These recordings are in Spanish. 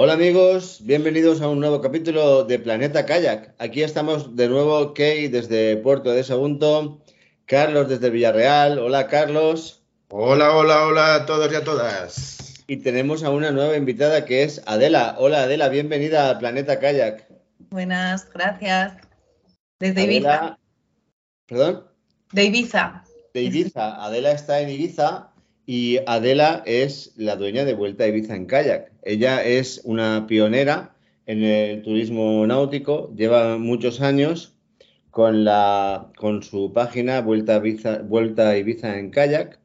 Hola amigos, bienvenidos a un nuevo capítulo de Planeta Kayak. Aquí estamos de nuevo Key desde Puerto de Sagunto, Carlos desde Villarreal. Hola Carlos. Hola, hola, hola a todos y a todas. Y tenemos a una nueva invitada que es Adela. Hola Adela, bienvenida a Planeta Kayak. Buenas, gracias. Desde Adela- Ibiza. ¿Perdón? De Ibiza. De Ibiza. Adela está en Ibiza y Adela es la dueña de Vuelta a Ibiza en kayak. Ella es una pionera en el turismo náutico, lleva muchos años con, la, con su página Vuelta a Ibiza, Vuelta Ibiza en kayak,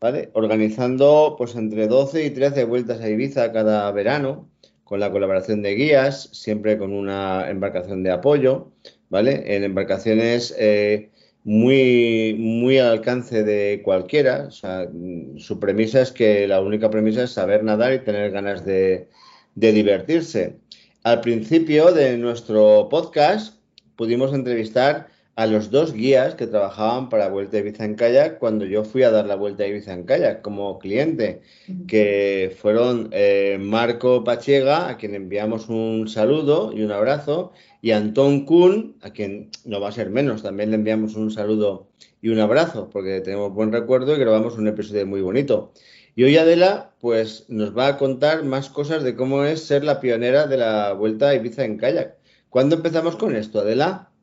¿vale? Organizando pues entre 12 y 13 vueltas a Ibiza cada verano, con la colaboración de guías, siempre con una embarcación de apoyo, ¿vale? En embarcaciones eh, muy, muy al alcance de cualquiera. Mm, su premisa es que la única premisa es saber nadar y tener ganas de, de divertirse. Al principio de nuestro podcast pudimos entrevistar a los dos guías que trabajaban para Vuelta a Ibiza en Kayak cuando yo fui a dar la Vuelta a Ibiza en Kayak como cliente, que fueron eh, Marco Pachega, a quien enviamos un saludo y un abrazo, y Antón Kuhn, a quien no va a ser menos, también le enviamos un saludo y un abrazo, porque tenemos buen recuerdo y grabamos un episodio muy bonito. Y hoy Adela, pues nos va a contar más cosas de cómo es ser la pionera de la Vuelta a Ibiza en Kayak. ¿Cuándo empezamos con esto, Adela?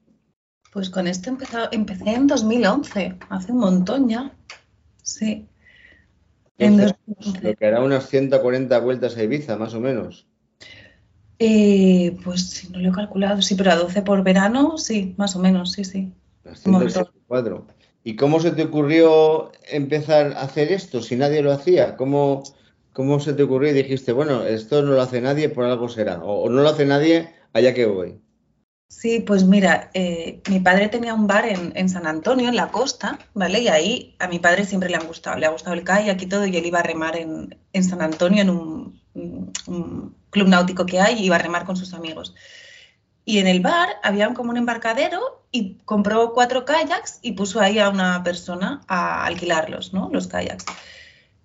Pues con esto empezó, empecé en 2011, hace un montón ya. Sí. En Entonces, 2011. Lo que hará unas 140 vueltas a Ibiza, más o menos. Eh, pues si no lo he calculado, sí, pero a 12 por verano, sí, más o menos, sí, sí. Las Un montón. 164. ¿Y cómo se te ocurrió empezar a hacer esto si nadie lo hacía? ¿Cómo, cómo se te ocurrió y dijiste, bueno, esto no lo hace nadie, por algo será? O, o no lo hace nadie, allá que voy. Sí, pues mira, eh, mi padre tenía un bar en, en San Antonio, en la costa, ¿vale? Y ahí a mi padre siempre le han gustado, le ha gustado el kayak y todo, y él iba a remar en, en San Antonio, en un, club náutico que hay, y iba a remar con sus amigos. Y en el bar había como un embarcadero y compró cuatro kayaks y puso ahí a una persona a alquilarlos, ¿no? Los kayaks.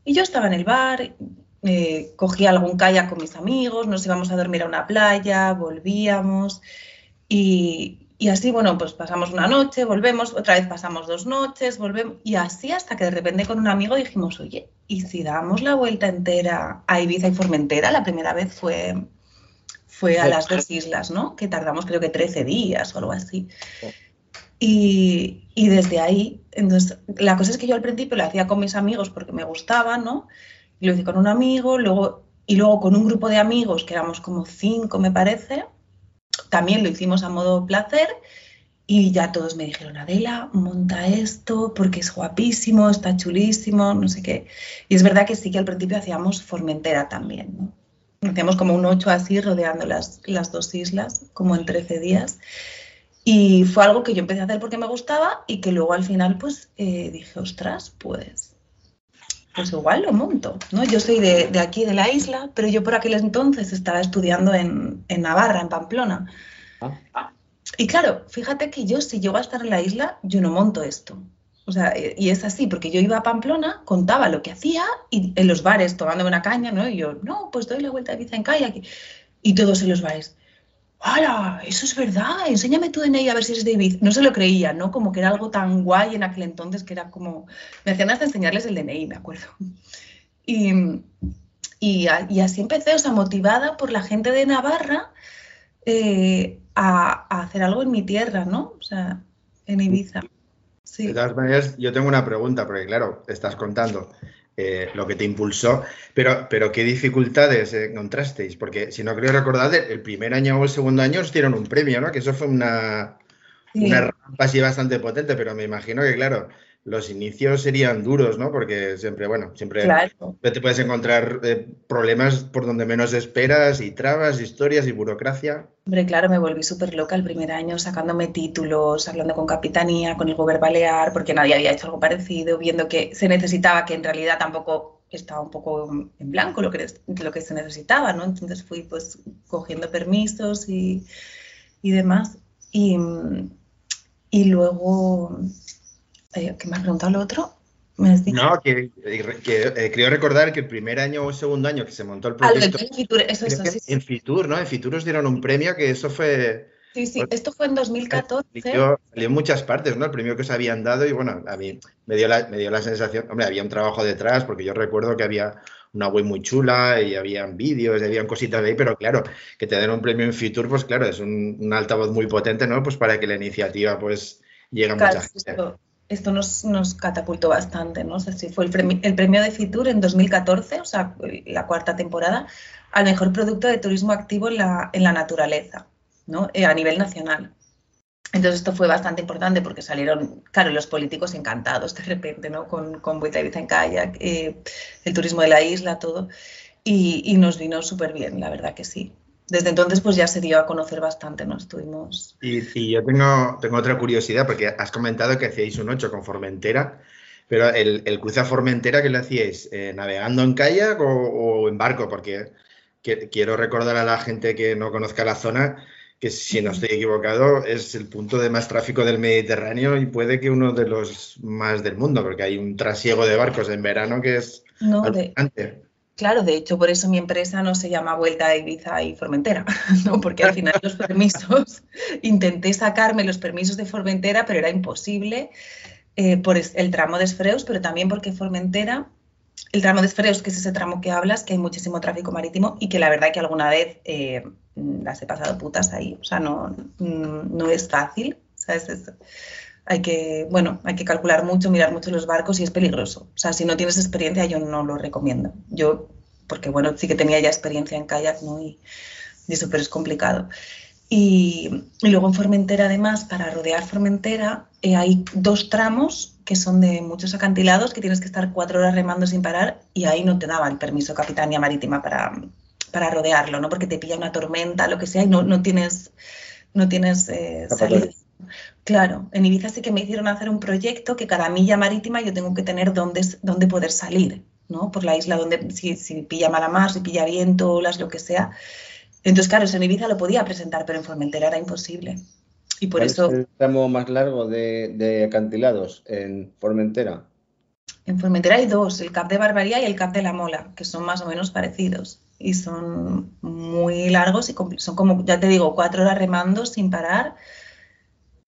Y yo estaba en el bar, eh, cogía algún kayak con mis amigos, nos íbamos a dormir a una playa, volvíamos. Y, y así, bueno, pues pasamos una noche, volvemos, otra vez pasamos dos noches, volvemos, y así hasta que de repente con un amigo dijimos, oye, ¿y si damos la vuelta entera a Ibiza y Formentera? La primera vez fue, fue a las dos islas, ¿no? Que tardamos creo que 13 días o algo así. Y, y desde ahí, entonces, la cosa es que yo al principio lo hacía con mis amigos porque me gustaba, ¿no? Y lo hice con un amigo, luego, y luego con un grupo de amigos, que éramos como cinco, me parece, también lo hicimos a modo placer y ya todos me dijeron, Adela, monta esto porque es guapísimo, está chulísimo, no sé qué. Y es verdad que sí que al principio hacíamos Formentera también. Hacíamos como un ocho así rodeando las, las dos islas, como en 13 días. Y fue algo que yo empecé a hacer porque me gustaba y que luego al final pues eh, dije, ostras, pues, pues igual lo monto, ¿no? Yo soy de, de aquí, de la isla, pero yo por aquel entonces estaba estudiando en, en Navarra, en Pamplona. Ah. Y claro, fíjate que yo si llego a estar en la isla, yo no monto esto. O sea, y es así, porque yo iba a Pamplona, contaba lo que hacía y en los bares tomándome una caña, ¿no? Y yo, no, pues doy la vuelta a Ibiza en kayak. Y todos en los bares, ¡Hala! Eso es verdad, enséñame tu DNI a ver si eres de Ibiza. No se lo creía, ¿no? Como que era algo tan guay en aquel entonces que era como. Me hacían hasta enseñarles el DNI, me acuerdo. Y, así empecé, o sea, motivada por la gente de Navarra eh, a, hacer algo en mi tierra, ¿no? O sea, en Ibiza. Sí. De todas maneras, yo tengo una pregunta, porque claro, estás contando eh, lo que te impulsó, pero, pero ¿qué dificultades encontrasteis? Porque si no creo recordar, el primer año o el segundo año os dieron un premio, ¿no? Que eso fue una, Sí. una rampa así bastante potente, pero me imagino que, claro, los inicios serían duros, ¿no? Porque siempre, bueno, siempre Claro. te puedes encontrar eh, problemas por donde menos esperas y trabas, historias y burocracia. Hombre, claro, me volví súper loca el primer año sacándome títulos, hablando con Capitanía, con el Govern Balear, porque nadie había hecho algo parecido, viendo que se necesitaba, que en realidad tampoco estaba un poco en blanco lo que, lo que se necesitaba, ¿no? Entonces fui pues cogiendo permisos y, y demás. Y, y luego, eh, ¿qué me has preguntado lo otro? ¿Me has dicho? No, que, que eh, creo recordar que el primer año o segundo año que se montó el proyecto, premio Fitur, eso, creo eso, que sí, sí. en Fitur, ¿no? En Fitur os dieron un premio que eso fue... Sí, sí, esto fue en 2014. Salió, salió en muchas partes, ¿no? El premio que os habían dado y bueno, a mí me dio, la, me dio la sensación, hombre, había un trabajo detrás porque yo recuerdo que había una web muy chula y habían vídeos, y habían cositas de ahí, pero claro, que te den un premio en Fitur, pues claro, es un, un altavoz muy potente, ¿no? Pues para que la iniciativa pues llegue a Claro, mucha gente. Esto, nos, nos catapultó bastante, ¿no? O sea, sí, fue el premio, el premio de Fitur en 2014, o sea, la cuarta temporada, al mejor producto de turismo activo en la, en la naturaleza, ¿no? Eh, a nivel nacional. Entonces esto fue bastante importante porque salieron, claro, los políticos encantados de repente, ¿no? Con, con Vuelta en kayak, eh, el turismo de la isla, todo. Y, y nos vino súper bien, la verdad que sí. Desde entonces pues ya se dio a conocer bastante, ¿no? Estuvimos... Y, y yo tengo, tengo otra curiosidad, porque has comentado que hacíais un 8 con Formentera, pero el, el cruce a Formentera, ¿qué lo hacíais? Eh, ¿Navegando en kayak o, o en barco? Porque que- quiero recordar a la gente que no conozca la zona que si no estoy equivocado es el punto de más tráfico del Mediterráneo y puede que uno de los más del mundo, porque hay un trasiego de barcos en verano que es No, de. Claro, de hecho, por eso mi empresa no se llama Vuelta a Ibiza y Formentera, ¿no? Porque al final los permisos, intenté sacarme los permisos de Formentera, pero era imposible eh, por el tramo de Esfreus, pero también porque Formentera, el tramo de Esfreus, que es ese tramo que hablas, que hay muchísimo tráfico marítimo y que la verdad que alguna vez eh, las he pasado putas ahí, o sea, no, mm, no es fácil, ¿sabes? Es- hay que, bueno, hay que calcular mucho, mirar mucho los barcos y es peligroso. O sea, si no tienes experiencia, yo no lo recomiendo. Yo, porque bueno, sí que tenía ya experiencia en kayak, ¿no? Y, y eso, pero es complicado. Y, y luego en Formentera, además, para rodear Formentera, eh, hay dos tramos que son de muchos acantilados, que tienes que estar cuatro horas remando sin parar, y ahí no te daba el permiso Capitanía Marítima para, para rodearlo, ¿no? Porque te pilla una tormenta, lo que sea, y no, no tienes, no tienes eh, salida. Claro, en Ibiza sí que me hicieron hacer un proyecto que cada milla marítima yo tengo que tener dónde, dónde poder salir, ¿no? Por la isla donde, si, si pilla mala mar, si pilla viento, olas, lo que sea. Entonces, claro, en Ibiza lo podía presentar, pero en Formentera era imposible. Y por ¿Cuál eso es el tramo más largo de, de acantilados en Formentera? en Formentera hay dos, el Cap de Barbaría y el Cap de la Mola, que son más o menos parecidos. Y son muy largos y son como, ya te digo, cuatro horas remando sin parar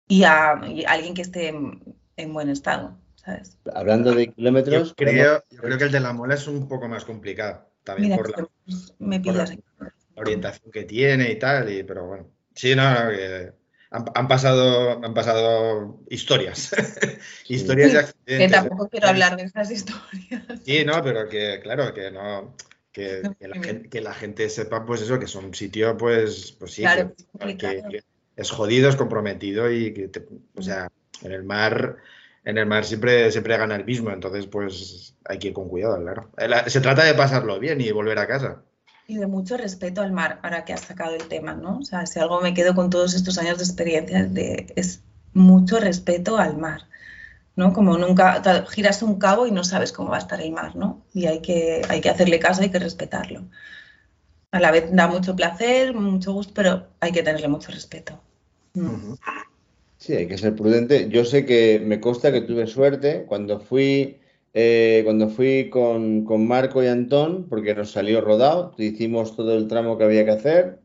y a, y alguien que esté en, en buen estado, ¿sabes? Hablando de kilómetros, Yo creo, yo creo que el de la mola es un poco más complicado, también Mira, por la pues, me por la orientación que tiene y tal, y, pero bueno. Sí, no, no, que han, han pasado, han pasado historias. historias de Que accidentes. tampoco quiero hablar de esas historias. Sí, no, pero que claro, que no. Que, que la gente, que la gente sepa, pues eso, que es un sitio, pues, pues sí, Claro, que- es jodido, es comprometido y que, te- o sea, en el mar, en el mar siempre, siempre gana el mismo, entonces, pues, hay que ir con cuidado, claro. La- Se trata de pasarlo bien y volver a casa. Y de mucho respeto al mar, ahora que has sacado el tema, ¿no? O sea, si algo me quedo con todos estos años de experiencia de, es mucho respeto al mar, ¿no? Como nunca, giras un cabo y no sabes cómo va a estar el mar, ¿no? Y hay que, hay que hacerle caso, hay que respetarlo. A la vez da mucho placer, mucho gusto, pero hay que tenerle mucho respeto. Sí, hay que ser prudente. Yo sé que me consta que tuve suerte cuando fui, eh, cuando fui con, con Marco y Antón, porque nos salió rodado, hicimos todo el tramo que había que hacer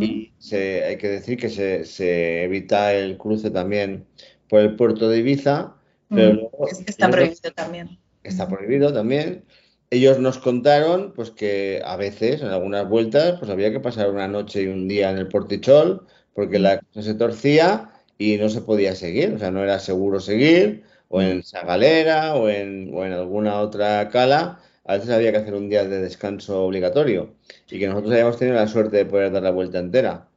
y se- hay que decir que se, se evita el cruce también por el puerto de Ibiza, pero luego está prohibido también. está prohibido también. Ellos nos contaron pues que a veces, en algunas vueltas, pues había que pasar una noche y un día en el Portichol porque la cosa se torcía y no se podía seguir, o sea, no era seguro seguir, o en Sagalera o en, o en alguna otra cala, a veces había que hacer un día de descanso obligatorio y que nosotros habíamos tenido la suerte de poder dar la vuelta entera.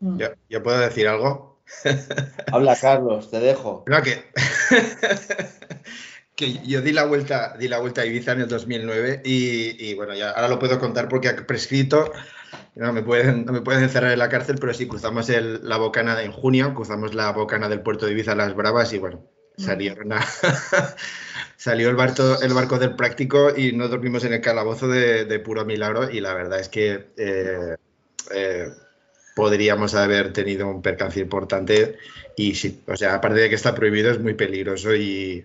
¿Yo, yo puedo decir algo? Habla Carlos, te dejo. No, que, que yo di la vuelta, di la vuelta a Ibiza en el 2009 y, bueno, ya ahora lo puedo contar porque ha prescrito. No me pueden, no me pueden encerrar en la cárcel, pero sí cruzamos la bocana en junio, cruzamos la bocana del puerto de Ibiza Las Bravas y bueno, salieron salió el barco, el barco del práctico y no dormimos en el calabozo de, puro milagro y la verdad es que eh, eh, podríamos haber tenido un percance importante y sí, o sea, aparte de que está prohibido es muy peligroso y,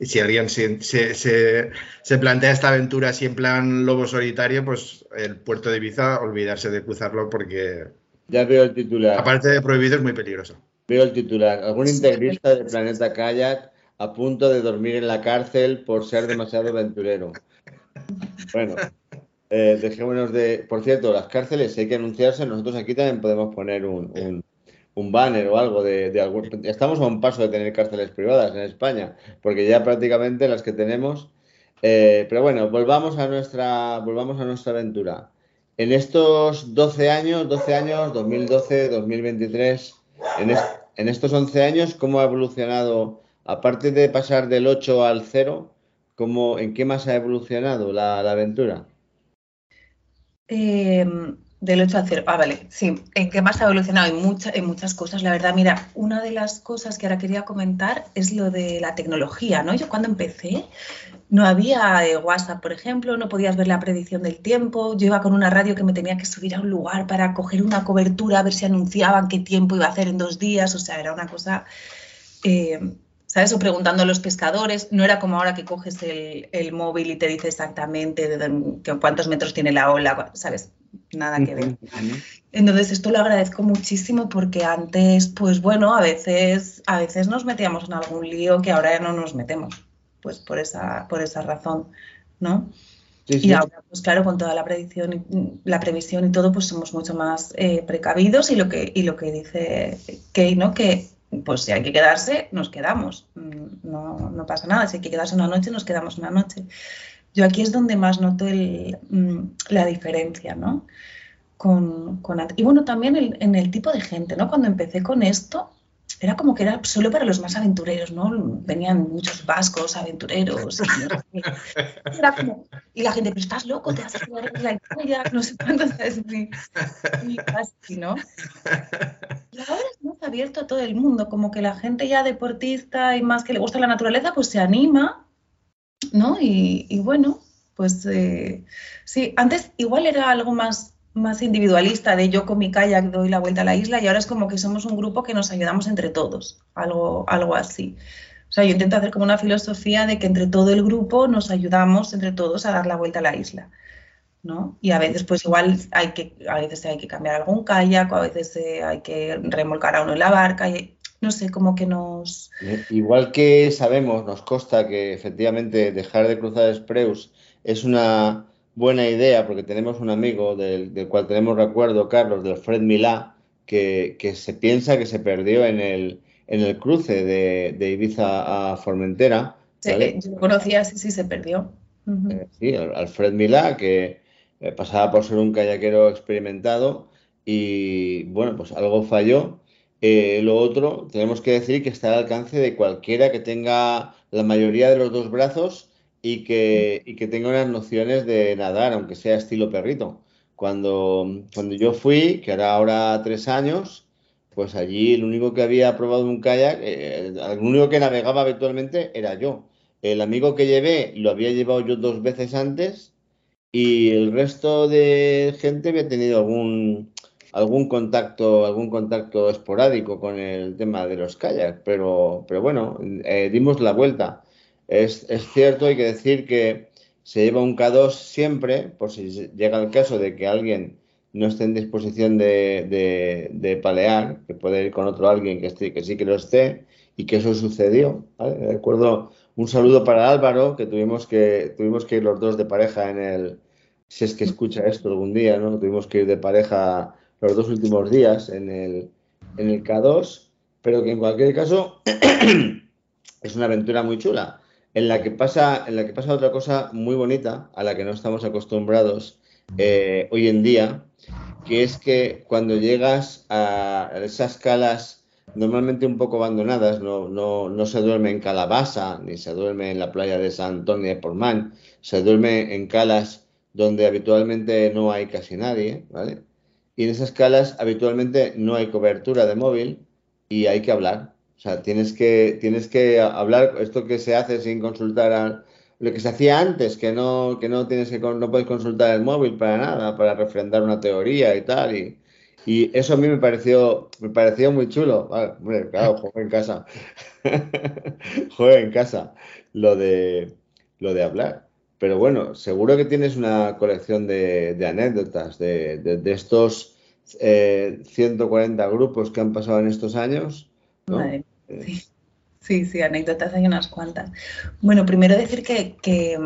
si alguien se, se, plantea esta aventura así en plan lobo solitario, pues el puerto de Ibiza, olvidarse de cruzarlo porque... Ya veo el titular. Aparte de prohibido es muy peligroso. Veo el titular. Algún integrista del Planeta Kayak a punto de dormir en la cárcel por ser demasiado aventurero. Bueno, eh, dejémonos de. Por cierto, las cárceles hay que anunciarse. Nosotros aquí también podemos poner un, banner o algo de, algún. Estamos a un paso de tener cárceles privadas en España, porque ya prácticamente las que tenemos. Eh, pero bueno, volvamos a nuestra, volvamos a nuestra aventura. En estos 12 años, 12 años, 2012, 2023, en, en estos 11 años, ¿cómo ha evolucionado, aparte de pasar del 8 al 0, ¿cómo, ¿en qué más ha evolucionado la, aventura? Em, del 8 al 0. Ah, vale, sí. ¿En qué más ha evolucionado? En, en muchas cosas, la verdad. Mira, una de las cosas que ahora quería comentar es lo de la tecnología, ¿no? Yo cuando empecé no había eh, WhatsApp, por ejemplo, no podías ver la predicción del tiempo. Yo iba con una radio que me tenía que subir a un lugar para coger una cobertura, a ver si anunciaban qué tiempo iba a hacer en dos días. O sea, era una cosa, eh, ¿sabes? O preguntando a los pescadores. No era como ahora que coges el, móvil y te dice exactamente cuántos metros tiene la ola, ¿sabes? Nada que ver. Entonces, esto lo agradezco muchísimo porque antes, pues bueno, a veces, a veces nos metíamos en algún lío que ahora ya no nos metemos pues por esa, por esa razón, ¿no? Y ahora, pues claro, con toda la predicción, la previsión y todo, pues somos mucho más eh, precavidos y lo que, y lo que dice Kay, ¿no? Que pues si hay que quedarse, nos quedamos. Mm, no, no, pasa nada. Si hay que quedarse una noche, nos quedamos una noche. Yo aquí es donde más noto el, mm, la diferencia, ¿no? Con, y bueno, también en el tipo de gente, ¿no? Cuando empecé con esto, era como que era solo para los más aventureros, ¿no? Venían muchos vascos aventureros. Y, la gente, pero estás loco, te a jugar en la historia, no sé cuánto, ¿sabes? Y, casi, ¿no? Y ahora es más abierto a todo el mundo, como que la gente ya deportista y más que le gusta la naturaleza, pues se anima, ¿no? Y, bueno, pues eh, sí, antes igual era algo más más individualista de yo con mi kayak doy la vuelta a la isla y ahora es como que somos un grupo que nos ayudamos entre todos, algo, algo así. O sea, yo intento hacer como una filosofía de que entre todo el grupo nos ayudamos entre todos a dar la vuelta a la isla. ¿no? Y a veces, pues igual hay que, a veces hay que cambiar algún kayak, o a veces eh, hay que remolcar a uno en la barca, y, no sé, como que nos... Igual que sabemos, nos consta que efectivamente dejar de cruzar Spreus es una buena idea, porque tenemos un amigo del, cual tenemos recuerdo, Carlos, del Fred Milá, que, se piensa que se perdió en el, en el cruce de, Ibiza a Formentera. Sí, yo conocía, sí, sí, se perdió. Eh, sí, al Fred Milá, que eh, pasaba por ser un kayakero experimentado y bueno, pues algo falló. Eh, lo otro, tenemos que decir que está al alcance de cualquiera que tenga la mayoría de los dos brazos y que, y que tenga unas nociones de nadar, aunque sea estilo perrito. Cuando, cuando yo fui, que era ahora tres años, pues allí el único que había probado un kayak, eh, el único que navegaba habitualmente era yo. El amigo que llevé lo había llevado yo dos veces antes y el resto de gente había tenido algún, algún contacto, algún contacto esporádico con el tema de los kayaks, pero, pero bueno, eh, dimos la vuelta. Es, cierto, hay que decir que se lleva un K2 siempre, por si llega el caso de que alguien no esté en disposición de, palear, que puede ir con otro alguien que, esté, que sí que lo esté, y que eso sucedió. De acuerdo, un saludo para Álvaro, que tuvimos que, tuvimos que ir los dos de pareja en el, si es que escucha esto algún día, ¿no? Tuvimos que ir de pareja los dos últimos días en el, en el K2, pero que en cualquier caso es una aventura muy chula en la que pasa, en la que pasa otra cosa muy bonita a la que no estamos acostumbrados eh, hoy en día, que es que cuando llegas a esas calas normalmente un poco abandonadas, no, no, no se duerme en Calabasa, ni se duerme en la playa de San Antonio de Portmán, se duerme en calas donde habitualmente no hay casi nadie, ¿vale? Y en esas calas habitualmente no hay cobertura de móvil y hay que hablar. O sea, tienes que, tienes que hablar, esto que se hace sin consultar a lo que se hacía antes, que no, que no tienes que no puedes consultar el móvil para nada, para refrendar una teoría y tal. Y, y eso a mí me pareció, me pareció muy chulo. Vale, claro, juego en casa. juego en casa. Lo de, lo de hablar. Pero bueno, seguro que tienes una colección de, anécdotas de, estos 140 eh, grupos que han pasado en estos años. Eh, sí. sí, sí, anécdotas hay unas cuantas. Bueno, primero decir que, que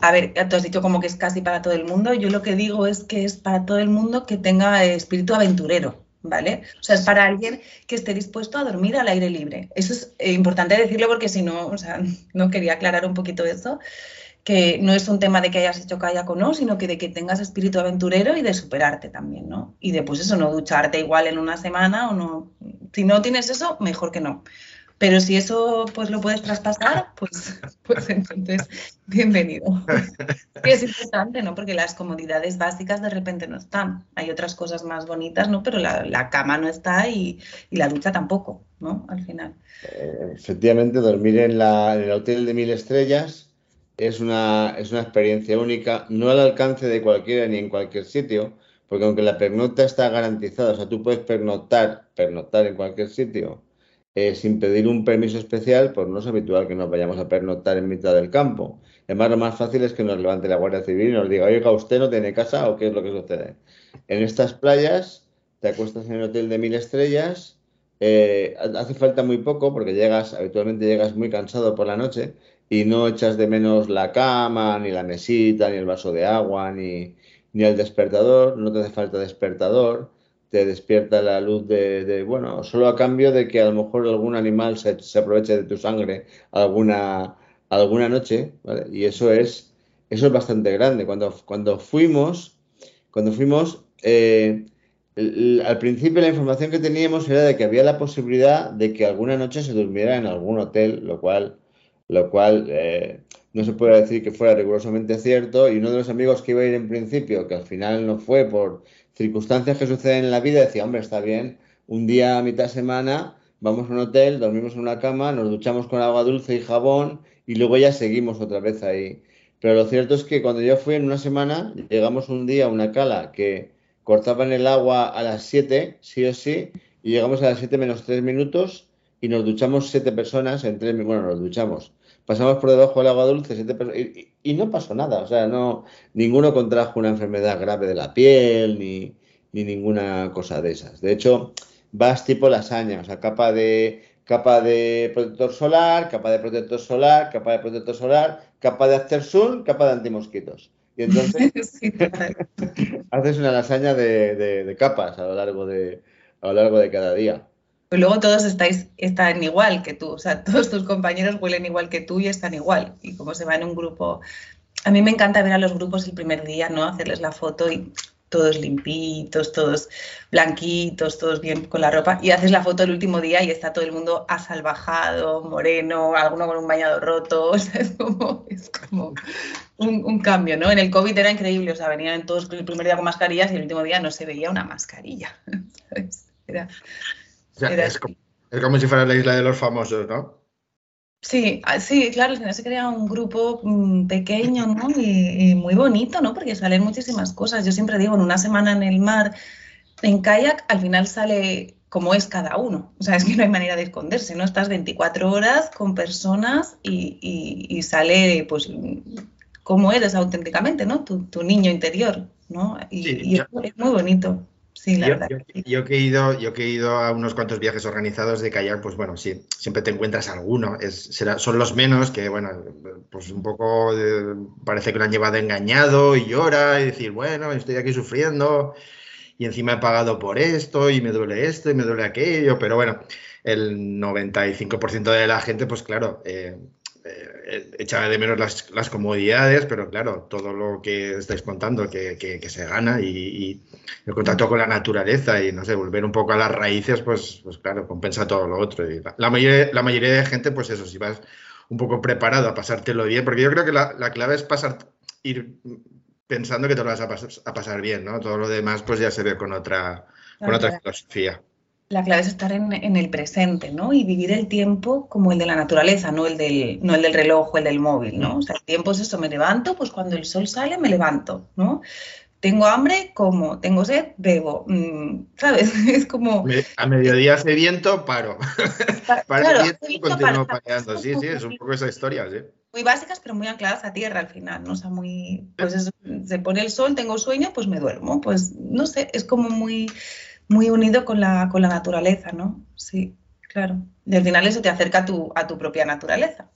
a ver, tú has dicho como que es casi para todo el mundo. Yo lo que digo es que es para todo el mundo que tenga espíritu aventurero, ¿vale? O sea, es para alguien que esté dispuesto a dormir al aire libre. Eso es eh, importante decirlo porque si no, o sea, no quería aclarar un poquito eso, que no es un tema de que hayas hecho kayak o no, sino que de que tengas espíritu aventurero y de superarte también, ¿no? Y después eso, no ducharte igual en una semana o no. Si no tienes eso, mejor que no. Pero si eso pues lo puedes traspasar, pues, pues entonces bienvenido. Y es importante, ¿no? Porque las comodidades básicas de repente no están. Hay otras cosas más bonitas, ¿no? Pero la, cama no está y, la ducha tampoco, ¿no? Al final. Eh, efectivamente, dormir en, la, en, el hotel de mil estrellas es una, es una experiencia única, no al alcance de cualquiera ni en cualquier sitio, porque aunque la pernocta está garantizada, o sea, tú puedes pernoctar, pernoctar en cualquier sitio eh, sin pedir un permiso especial, pues no es habitual que nos vayamos a pernoctar en mitad del campo. Además, lo más fácil es que nos levante la Guardia Civil y nos diga, oiga, ¿usted no tiene casa o qué es lo que sucede? En estas playas te acuestas en el hotel de mil estrellas, eh, hace falta muy poco porque llegas, habitualmente llegas muy cansado por la noche y no echas de menos la cama, ni la mesita, ni el vaso de agua, ni, ni el despertador, no te hace falta despertador te despierta la luz de, bueno, solo a cambio de que a lo mejor algún animal se, aproveche de tu sangre alguna, alguna noche, ¿vale? Y eso es, eso es bastante grande. Cuando, cuando fuimos, cuando fuimos, eh, al principio la información que teníamos era de que había la posibilidad de que alguna noche se durmiera en algún hotel, lo cual, lo cual eh, no se puede decir que fuera rigurosamente cierto. Y uno de los amigos que iba a ir en principio, que al final no fue por circunstancias que suceden en la vida, decía, hombre, está bien, un día a mitad semana vamos a un hotel, dormimos en una cama, nos duchamos con agua dulce y jabón y luego ya seguimos otra vez ahí. Pero lo cierto es que cuando yo fui en una semana, llegamos un día a una cala que cortaban el agua a las 7, sí o sí, y llegamos a las 7 menos 3 minutos y nos duchamos 7 personas en 3 bueno, nos duchamos pasamos por debajo del agua dulce y, no pasó nada. O sea, no, ninguno contrajo una enfermedad grave de la piel ni, ninguna cosa de esas. De hecho, vas tipo lasaña, o sea, capa de, capa de protector solar, capa de protector solar, capa de protector solar, capa de after sun, capa de antimosquitos. Y entonces haces una lasaña de, capas a lo largo de, a lo largo de cada día. Pues luego todos estáis, están igual que tú, o sea, todos tus compañeros huelen igual que tú y están igual. Y como se va en un grupo, a mí me encanta ver a los grupos el primer día, ¿no? Hacerles la foto y todos limpitos, todos blanquitos, todos bien con la ropa, y haces la foto el último día y está todo el mundo asalvajado, moreno, alguno con un bañado roto, o sea, es como, es como un, cambio, ¿no? En el COVID era increíble, o sea, venían todos el primer día con mascarillas y el último día no se veía una mascarilla, Era, es, como, si fuera la isla de los famosos, ¿no? Sí, ah, sí, claro, al final se crea un grupo mm, pequeño, ¿no? Y, muy bonito, ¿no? Porque salen muchísimas cosas. Yo siempre digo, en una semana en el mar, en kayak, al final sale como es cada uno. O sea, es que no hay manera de esconderse, ¿no? Estás 24 horas con personas y, sale, pues, cómo eres auténticamente, ¿no? Tu, niño interior, ¿no? Y, es muy bonito. Sí, la yo, verdad. Yo, que he ido, yo que he ido a unos cuantos viajes organizados de kayak, pues bueno, sí, siempre te encuentras alguno. Es, será, son los menos que, bueno, pues un poco parece que lo han llevado engañado y llora y decir, bueno, estoy aquí sufriendo y encima he pagado por esto y me duele esto y me duele aquello, pero bueno, el 95% de la gente, pues claro, eh, eh, echaba de menos las, comodidades, pero claro, todo lo que estáis contando que, se gana y, el contacto con la naturaleza y no sé, volver un poco a las raíces, pues, pues claro, compensa todo lo otro. la, mayoría, la mayoría de gente, pues eso, si vas un poco preparado a pasártelo bien, porque yo creo que la, clave es pasar, ir pensando que te lo vas a, pasar bien, ¿no? Todo lo demás, pues ya se ve con otra, con otra filosofía. La clave es estar en, el presente, ¿no? Y vivir el tiempo como el de la naturaleza, no el del, no el del reloj o el del móvil, ¿no? O sea, el tiempo es eso, me levanto, pues cuando el sol sale me levanto, ¿no? Tengo hambre, como, tengo sed, bebo, mm, ¿sabes? Es como... A mediodía hace viento, paro. para el viento, continúo pareando. Sí, sí, es un poco esa historia, sí. Muy básicas, pero muy ancladas a tierra al final, ¿no? O sea, muy... Pues se pone el sol, tengo sueño, pues me duermo. Pues, no sé, es como muy muy unido con la, con la naturaleza, ¿no? Sí, claro. Y al final eso te acerca a tu, a tu propia naturaleza.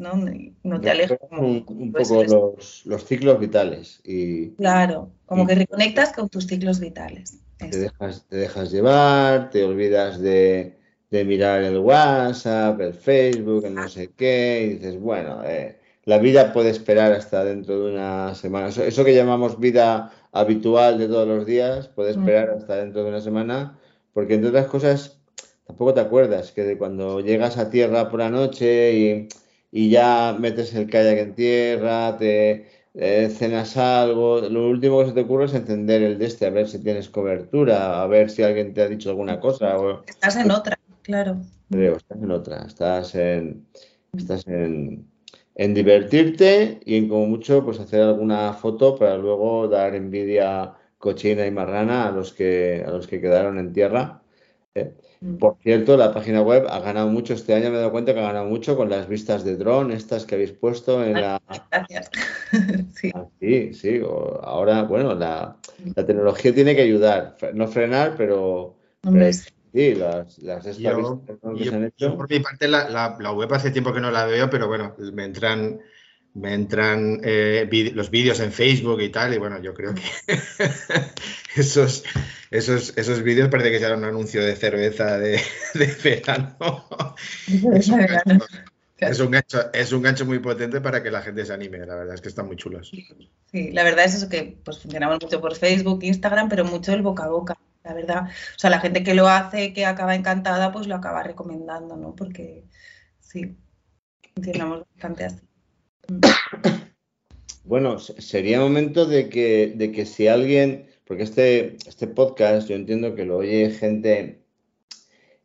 No, no te alejas. un, poco los, los, ciclos vitales. Y, claro, como que reconectas con tus ciclos vitales. Te dejas, te dejas, llevar, te olvidas de, de, mirar el WhatsApp, el Facebook, el no sé qué, y dices, bueno, eh, la vida puede esperar hasta dentro de una semana. eso que llamamos vida habitual de todos los días, puede mm. esperar hasta dentro de una semana, porque entre otras cosas, tampoco te acuerdas que de cuando llegas a tierra por la noche y, ya metes el kayak en tierra, te eh, cenas algo, lo último que se te ocurre es encender el de este, a ver si tienes cobertura, a ver si alguien te ha dicho alguna cosa. estás en otra, claro. Creo, estás en otra, estás en, estás en, en divertirte y en como mucho pues hacer alguna foto para luego dar envidia cochina y marrana a los que a los que quedaron en tierra. ¿eh? Mm. Por cierto, la página web ha ganado mucho este año, me he dado cuenta que ha ganado mucho con las vistas de dron, estas que habéis puesto en la... Gracias. sí. Ah, sí, sí. Ahora, bueno, la, la, tecnología tiene que ayudar, no frenar, pero, Sí, las, las yo, que se han hecho. por mi parte, la, la, web hace tiempo que no la veo, pero bueno, me entran, me entran eh, los vídeos en Facebook y tal, y bueno, yo creo que esos, esos, esos vídeos parece que sean un anuncio de cerveza de, de verano. es, un gancho, es, un gancho, es un gancho muy potente para que la gente se anime, la verdad es que están muy chulos. Sí, la verdad es eso que pues funcionamos mucho por Facebook, Instagram, pero mucho el boca a boca la verdad. O sea, la gente que lo hace, que acaba encantada, pues lo acaba recomendando, ¿no? Porque sí, funcionamos bastante así. Bueno, sería momento de que, de que si alguien, porque este, este podcast yo entiendo que lo oye gente,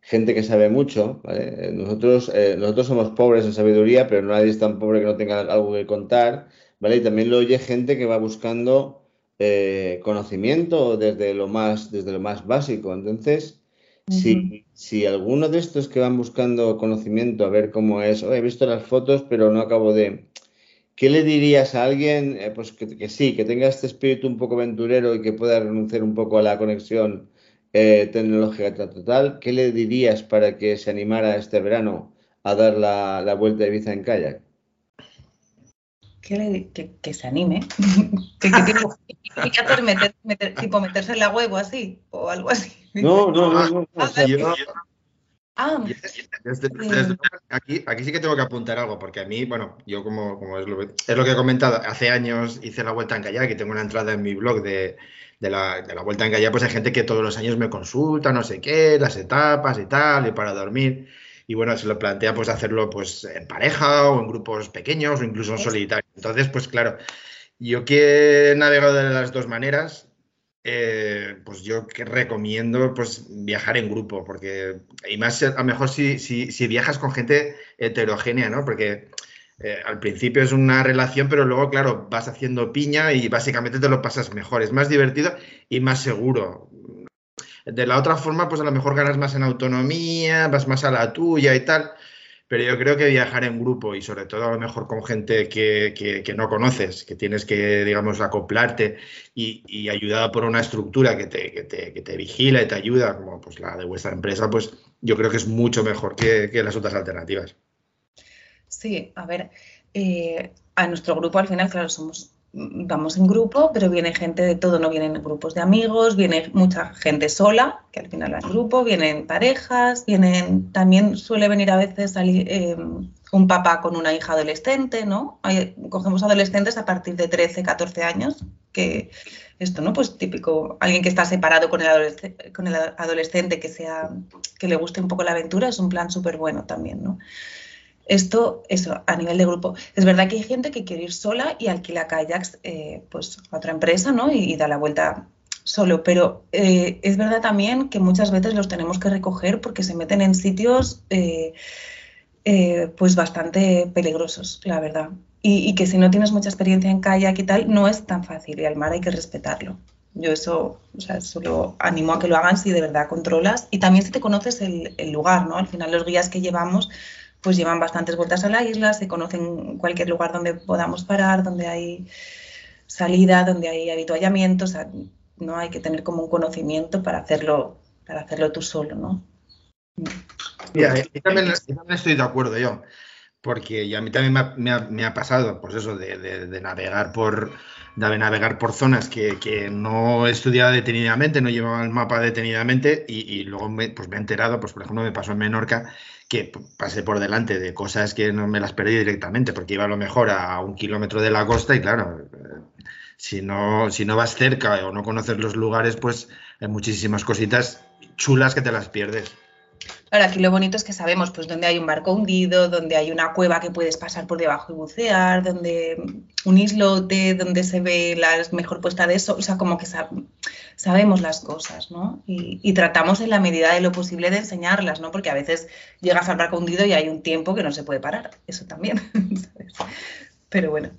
gente que sabe mucho, ¿vale? Nosotros, eh, nosotros somos pobres en sabiduría, pero nadie es tan pobre que no tenga algo que contar, ¿vale? Y también lo oye gente que va buscando eh, conocimiento desde lo más, desde lo más básico. Entonces, si, si, alguno de estos que van buscando conocimiento, a ver cómo es, he visto las fotos, pero no acabo de. ¿Qué le dirías a alguien eh, pues que, sí, que tenga este espíritu un poco aventurero y que pueda renunciar un poco a la conexión eh, tecnológica total? ¿Qué le dirías para que se animara este verano a dar la, la vuelta de Ibiza en kayak? Que, se anime. ¿Qué, que hacer? Meter, tipo meterse en la web o así, o algo así. No, no, no. Ah, aquí, aquí sí que tengo que apuntar algo, porque a mí, bueno, yo como, como es, lo, es, lo, que he comentado, hace años hice la vuelta en kayak y tengo una entrada en mi blog de, de, la, de la vuelta en kayak, pues hay gente que todos los años me consulta, no sé qué, las etapas y tal, y para dormir y bueno, se lo plantea pues hacerlo pues en pareja o en grupos pequeños o incluso en solitario. Entonces, pues claro, yo que he navegado de las dos maneras, eh, pues yo que recomiendo pues viajar en grupo, porque y más a lo mejor si, si, si viajas con gente heterogénea, ¿no? Porque eh, al principio es una relación, pero luego, claro, vas haciendo piña y básicamente te lo pasas mejor. Es más divertido y más seguro. De la otra forma, pues a lo mejor ganas más en autonomía, vas más a la tuya y tal. Pero yo creo que viajar en grupo y sobre todo a lo mejor con gente que, no conoces, que tienes que, digamos, acoplarte y, y ayudada por una estructura que te, que te, vigila y te ayuda, como pues la de vuestra empresa, pues yo creo que es mucho mejor que, las otras alternativas. Sí, a ver, eh, a nuestro grupo al final, claro, somos vamos en grupo, pero viene gente de todo, no vienen grupos de amigos, viene mucha gente sola, que al final va en grupo, vienen parejas, vienen, también suele venir a veces eh, un papá con una hija adolescente, ¿no? cogemos adolescentes a partir de 13, 14 años, que esto, ¿no? Pues típico, alguien que está separado con el, adolescente, con el adolescente que, sea, que le guste un poco la aventura, es un plan súper bueno también, ¿no? Esto, eso, a nivel de grupo. Es verdad que hay gente que quiere ir sola y alquila kayaks eh, pues, a otra empresa, ¿no? Y, da la vuelta solo. Pero eh, es verdad también que muchas veces los tenemos que recoger porque se meten en sitios eh, pues bastante peligrosos, la verdad. Y, que si no tienes mucha experiencia en kayak y tal, no es tan fácil y al mar hay que respetarlo. Yo eso, o sea, solo animo a que lo hagan si de verdad controlas y también si te conoces el lugar, ¿no? Al final los guías que llevamos pues llevan bastantes vueltas a la isla, se conocen cualquier lugar donde podamos parar, donde hay salida, donde hay habituallamiento, o sea, no hay que tener como un conocimiento para hacerlo, para hacerlo tú solo, ¿no? Mira, yo también, estoy de acuerdo yo, porque a mí también me ha, pasado, pues eso, de, navegar por de navegar por zonas que, no he estudiado detenidamente, no llevaba el mapa detenidamente y, luego me, pues me he enterado, pues por ejemplo me pasó en Menorca que pasé por delante de cosas que no me las perdí directamente, porque iba a lo mejor a un kilómetro de la costa y claro, eh, si no, si no vas cerca o no conoces los lugares, pues hay muchísimas cositas chulas que te las pierdes. Ahora, aquí lo bonito es que sabemos pues dónde hay un barco hundido, donde hay una cueva que puedes pasar por debajo y bucear, donde un islote, donde se ve la mejor puesta de sol, o sea, como que sabemos las cosas, ¿no? Y, tratamos en la medida de lo posible de enseñarlas, ¿no? Porque a veces llegas al barco hundido y hay un tiempo que no se puede parar, eso también, Pero bueno,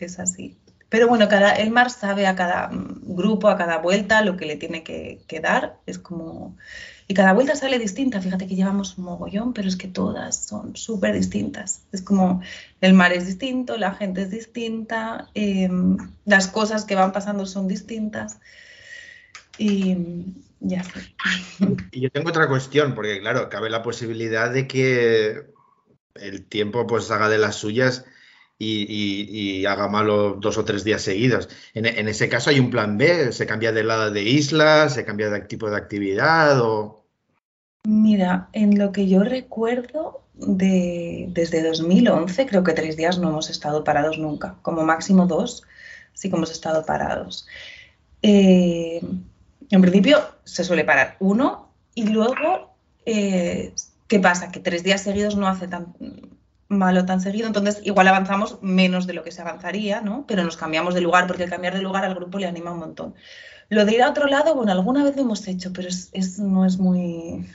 es así. Pero bueno, cada, el mar sabe a cada grupo, a cada vuelta, lo que le tiene que dar. Es como y cada vuelta sale distinta. Fíjate que llevamos un mogollón, pero es que todas son súper distintas. Es como el mar es distinto, la gente es distinta, em, las cosas que van pasando son distintas. Y ya sé. Y yo tengo otra cuestión, porque claro, cabe la posibilidad de que el tiempo pues haga de las suyas y, haga malo dos o tres días seguidos. En, ese caso hay un plan B, se cambia de lado de isla, se cambia de tipo de actividad o... Mira, en lo que yo recuerdo, de, desde 2011, creo que tres días no hemos estado parados nunca, como máximo dos, sí que hemos estado parados. Eh, en principio se suele parar uno y luego, eh, ¿qué pasa? Que tres días seguidos no hace tan, malo tan seguido, entonces igual avanzamos menos de lo que se avanzaría, ¿no? Pero nos cambiamos de lugar, porque el cambiar de lugar al grupo le anima un montón. Lo de ir a otro lado, bueno, alguna vez lo hemos hecho, pero es, no es muy...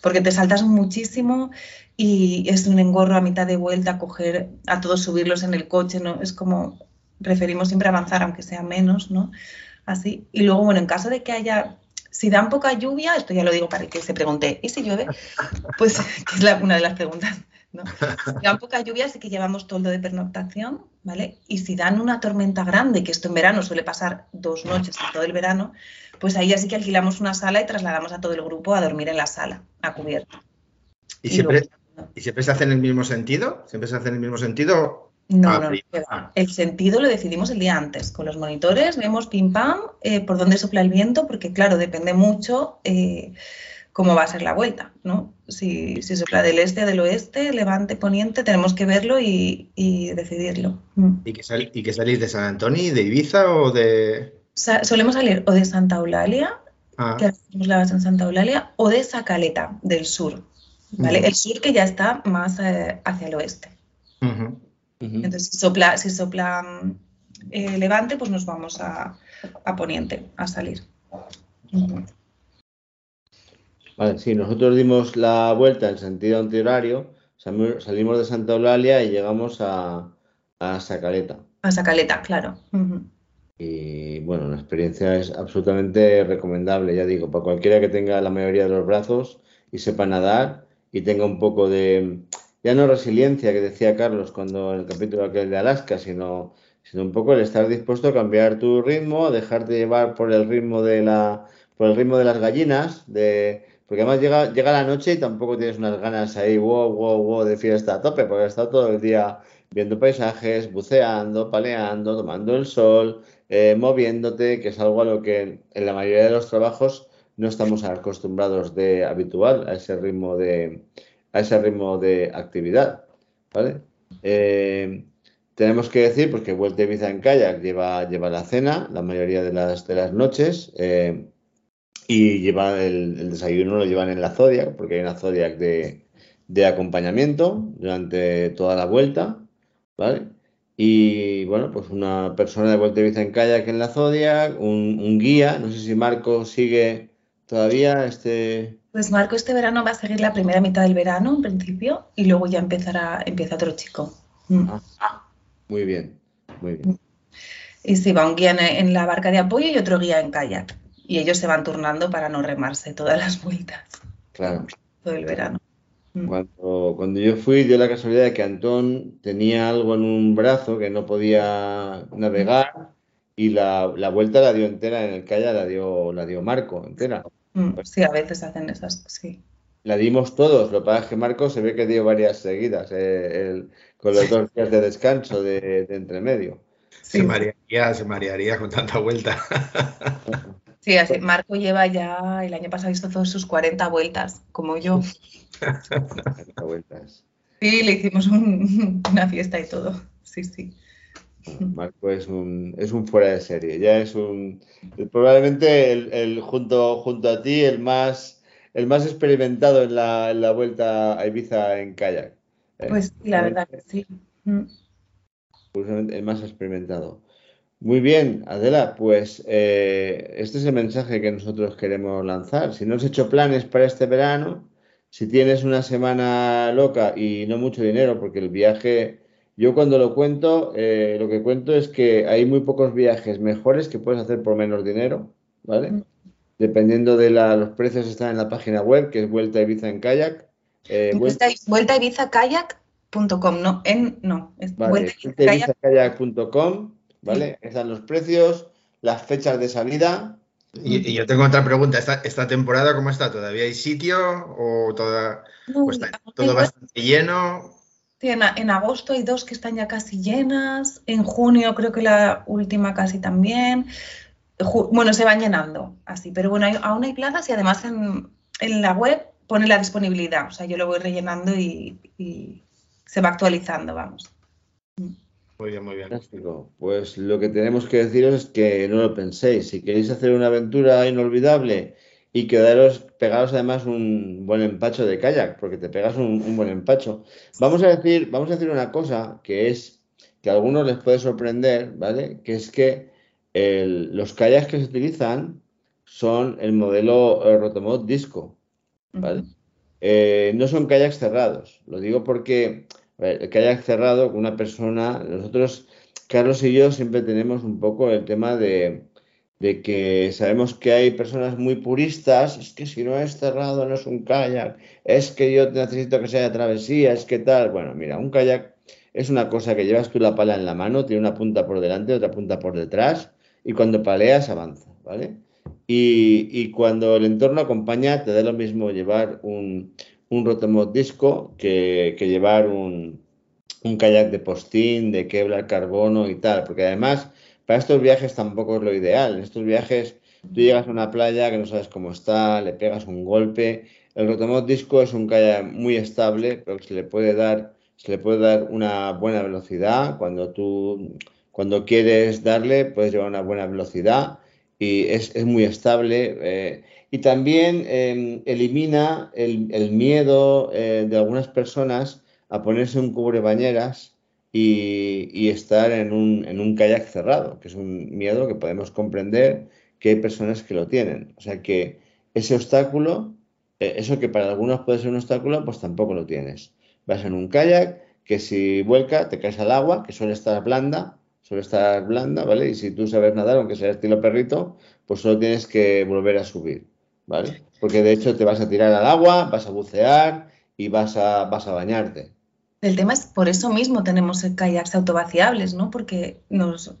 porque te saltas muchísimo y es un engorro a mitad de vuelta coger a todos subirlos en el coche, ¿no? Es como, preferimos siempre avanzar aunque sea menos, ¿no? Así. Y luego, bueno, en caso de que haya si dan poca lluvia, esto ya lo digo para que se pregunte, ¿y si llueve? Pues es una de las preguntas ¿no? Si dan poca lluvia, sí que llevamos toldo de pernoctación, ¿vale? Y si dan una tormenta grande, que esto en verano suele pasar dos noches en todo el verano, pues ahí así que alquilamos una sala y trasladamos a todo el grupo a dormir en la sala, a cubierto. ¿Y, siempre, ¿y siempre se hace en el mismo sentido? ¿Siempre se hace en el mismo sentido? No, no, el sentido lo decidimos el día antes. Con los monitores vemos pim pam eh, por dónde sopla el viento, porque claro, depende mucho eh, cómo va a ser la vuelta, ¿no? Si, si sopla del este, del oeste, levante, poniente, tenemos que verlo y, decidirlo. Mm. ¿Y que, ¿Y que salís de San Antonio, de Ibiza o de...? solemos salir o de Santa Eulalia, ah. que hacemos la base en Santa Eulalia, o de Sacaleta, del sur, ¿vale? El sur que ya está más eh, hacia el oeste. Entonces, si sopla, si sopla eh, levante, pues nos vamos a, a poniente, a salir. Vale, sí, nosotros dimos la vuelta en sentido antihorario, salimos de Santa Eulalia y llegamos a, a Sacaleta. A Sacaleta, claro. Y bueno, la experiencia es absolutamente recomendable, ya digo, para cualquiera que tenga la mayoría de los brazos y sepa nadar y tenga un poco de, ya no resiliencia que decía Carlos cuando en el capítulo aquel de Alaska, sino, sino un poco el estar dispuesto a cambiar tu ritmo, a dejarte llevar por el ritmo de la, por el ritmo de las gallinas, de porque además llega, llega la noche y tampoco tienes unas ganas ahí, wow, wow, wow, de fiesta a tope, porque has estado todo el día viendo paisajes, buceando, paleando, tomando el sol, eh, moviéndote, que es algo a lo que en la mayoría de los trabajos no estamos acostumbrados de habitual a ese ritmo de, a ese ritmo de actividad. ¿vale? Eh, tenemos que decir pues, que Vuelta Ibiza en kayak lleva, lleva la cena la mayoría de las, de las noches eh, y lleva el, desayuno lo llevan en la Zodiac porque hay una Zodiac de, de acompañamiento durante toda la vuelta. ¿vale? Y bueno, pues una persona de Vuelta Ibiza en kayak en la Zodiac, un, un guía, no sé si Marco sigue todavía este... Pues Marco este verano va a seguir la primera mitad del verano en principio y luego ya empezará, empieza otro chico. Mm. Ah, muy bien, muy bien. Y sí, va un guía en, la barca de apoyo y otro guía en kayak. Y ellos se van turnando para no remarse todas las vueltas. Claro. Todo el verano. Mm. Cuando, cuando yo fui, dio la casualidad de que Antón tenía algo en un brazo que no podía navegar y la, la vuelta la dio entera en el kayak, la dio, la dio Marco entera. Mm, sí, a veces hacen esas, sí. La dimos todos, lo que pasa es que Marco se ve que dio varias seguidas, eh, con los dos días de descanso de, de entremedio. Se marearía, se marearía con tanta vuelta. Sí, así, Marco lleva ya, el año pasado hizo todas sus 40 vueltas, como yo. 40 vueltas. Sí, le hicimos una fiesta y todo, sí, sí. Marco es un, es un fuera de serie, ya es un probablemente el, junto, junto a ti el más el más experimentado en la, en la vuelta a Ibiza en kayak. ¿eh? Pues la verdad que sí. Mm. El más experimentado. Muy bien, Adela, pues eh, este es el mensaje que nosotros queremos lanzar. Si no has hecho planes para este verano, si tienes una semana loca y no mucho dinero, porque el viaje yo cuando lo cuento, eh, lo que cuento es que hay muy pocos viajes mejores que puedes hacer por menos dinero, ¿vale? Mm. Dependiendo de los precios están en la página web, que es Vuelta Ibiza en Kayak. Eh, vuelta, vuelta Ibiza Kayak.com, no, en, no, es vale, Vuelta Kayak.com, ¿vale? Están los precios, las fechas de salida. Y, yo tengo otra pregunta, ¿Esta, ¿esta, temporada cómo está? ¿Todavía hay sitio o, toda, o está todo bastante lleno? en, agosto hay dos que están ya casi llenas, en junio creo que la última casi también. bueno, se van llenando así, pero bueno, aún hay plazas y además en, la web pone la disponibilidad, o sea, yo lo voy rellenando y, se va actualizando, vamos. Muy bien, muy bien. Pues lo que tenemos que deciros es que no lo penséis. Si queréis hacer una aventura inolvidable y quedaros pegados además un buen empacho de kayak, porque te pegas un, buen empacho. Vamos a decir, vamos a decir una cosa que es que a algunos les puede sorprender, ¿vale? Que es que los kayaks que se utilizan son el modelo eh, Rotomod Disco, ¿vale? Eh, no son kayaks cerrados. Lo digo porque el kayak cerrado, una persona, nosotros, Carlos y yo, siempre tenemos un poco el tema de de que sabemos que hay personas muy puristas, es que si no es cerrado no es un kayak, es que yo necesito que sea de travesía, es que tal. Bueno, mira, un kayak es una cosa que llevas tú la pala en la mano, tiene una punta por delante, otra punta por detrás, y cuando paleas avanza, ¿vale? Y, cuando el entorno acompaña, te da lo mismo llevar un, un rotomod disco que, llevar un, un kayak de postín, de Kevlar, carbono y tal, porque además para estos viajes tampoco es lo ideal. En estos viajes tú llegas a una playa que no sabes cómo está, le pegas un golpe. El Rotomod Disco es un kayak muy estable, pero se le puede dar, se le puede dar una buena velocidad. Cuando tú, cuando quieres darle, puedes llevar una buena velocidad y es, muy estable. Eh, y también em, elimina el, miedo eh, de algunas personas a ponerse un cubre bañeras y, estar en un, en un, kayak cerrado, que es un miedo que podemos comprender que hay personas que lo tienen. O sea que ese obstáculo, eh, eso que para algunos puede ser un obstáculo, pues tampoco lo tienes. Vas en un kayak que si vuelca te caes al agua, que suele estar blanda, suele estar blanda, ¿vale? Y si tú sabes nadar, aunque sea estilo perrito, pues solo tienes que volver a subir, Porque de hecho te vas a tirar al agua, vas a bucear y vas a, vas a bañarte. El tema es, por eso mismo tenemos kayaks autovaciables, ¿no? Porque nos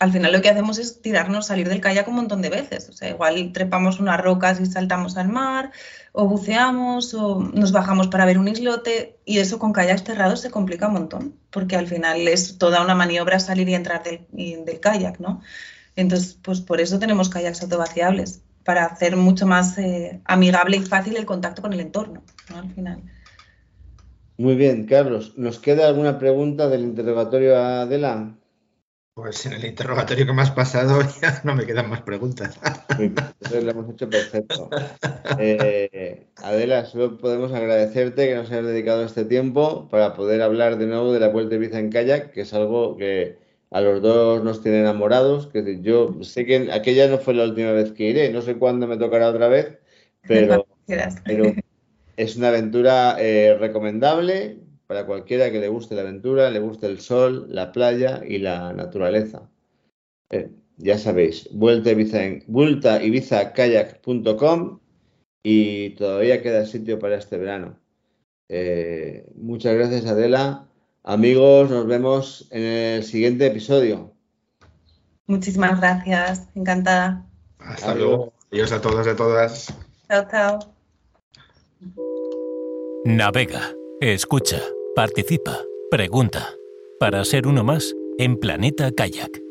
al final lo que hacemos es tirarnos, salir del kayak un montón de veces. O sea, igual trepamos unas rocas y saltamos al mar, o buceamos, o nos bajamos para ver un islote, y eso con kayaks cerrados se complica un montón, porque al final es toda una maniobra salir y entrar del, del kayak, ¿no? Entonces, pues por eso tenemos kayaks autovaciables, para hacer mucho más eh, amigable y fácil el contacto con el entorno, ¿no? Al final. Muy bien, Carlos. ¿Nos queda alguna pregunta del interrogatorio a Adela? Pues en el interrogatorio que me has pasado ya no me quedan más preguntas. Entonces lo hemos hecho perfecto. Eh, Adela, solo podemos agradecerte que nos hayas dedicado este tiempo para poder hablar de nuevo de la Vuelta de Ibiza en kayak, que es algo que a los dos nos tiene enamorados. Que yo sé que aquella no fue la última vez que iré, no sé cuándo me tocará otra vez, pero, pero es una aventura eh, recomendable para cualquiera que le guste la aventura, le guste el sol, la playa y la naturaleza. Eh, ya sabéis, vuelta Ibiza en vueltaibizacayak.com y todavía queda sitio para este verano. Eh, muchas gracias Adela. Amigos, nos vemos en el siguiente episodio. Muchísimas gracias, encantada. Hasta luego. Adiós a todos y a todas. Chao, chao. Navega, escucha, participa, pregunta. Para ser uno más en Planeta Kayak.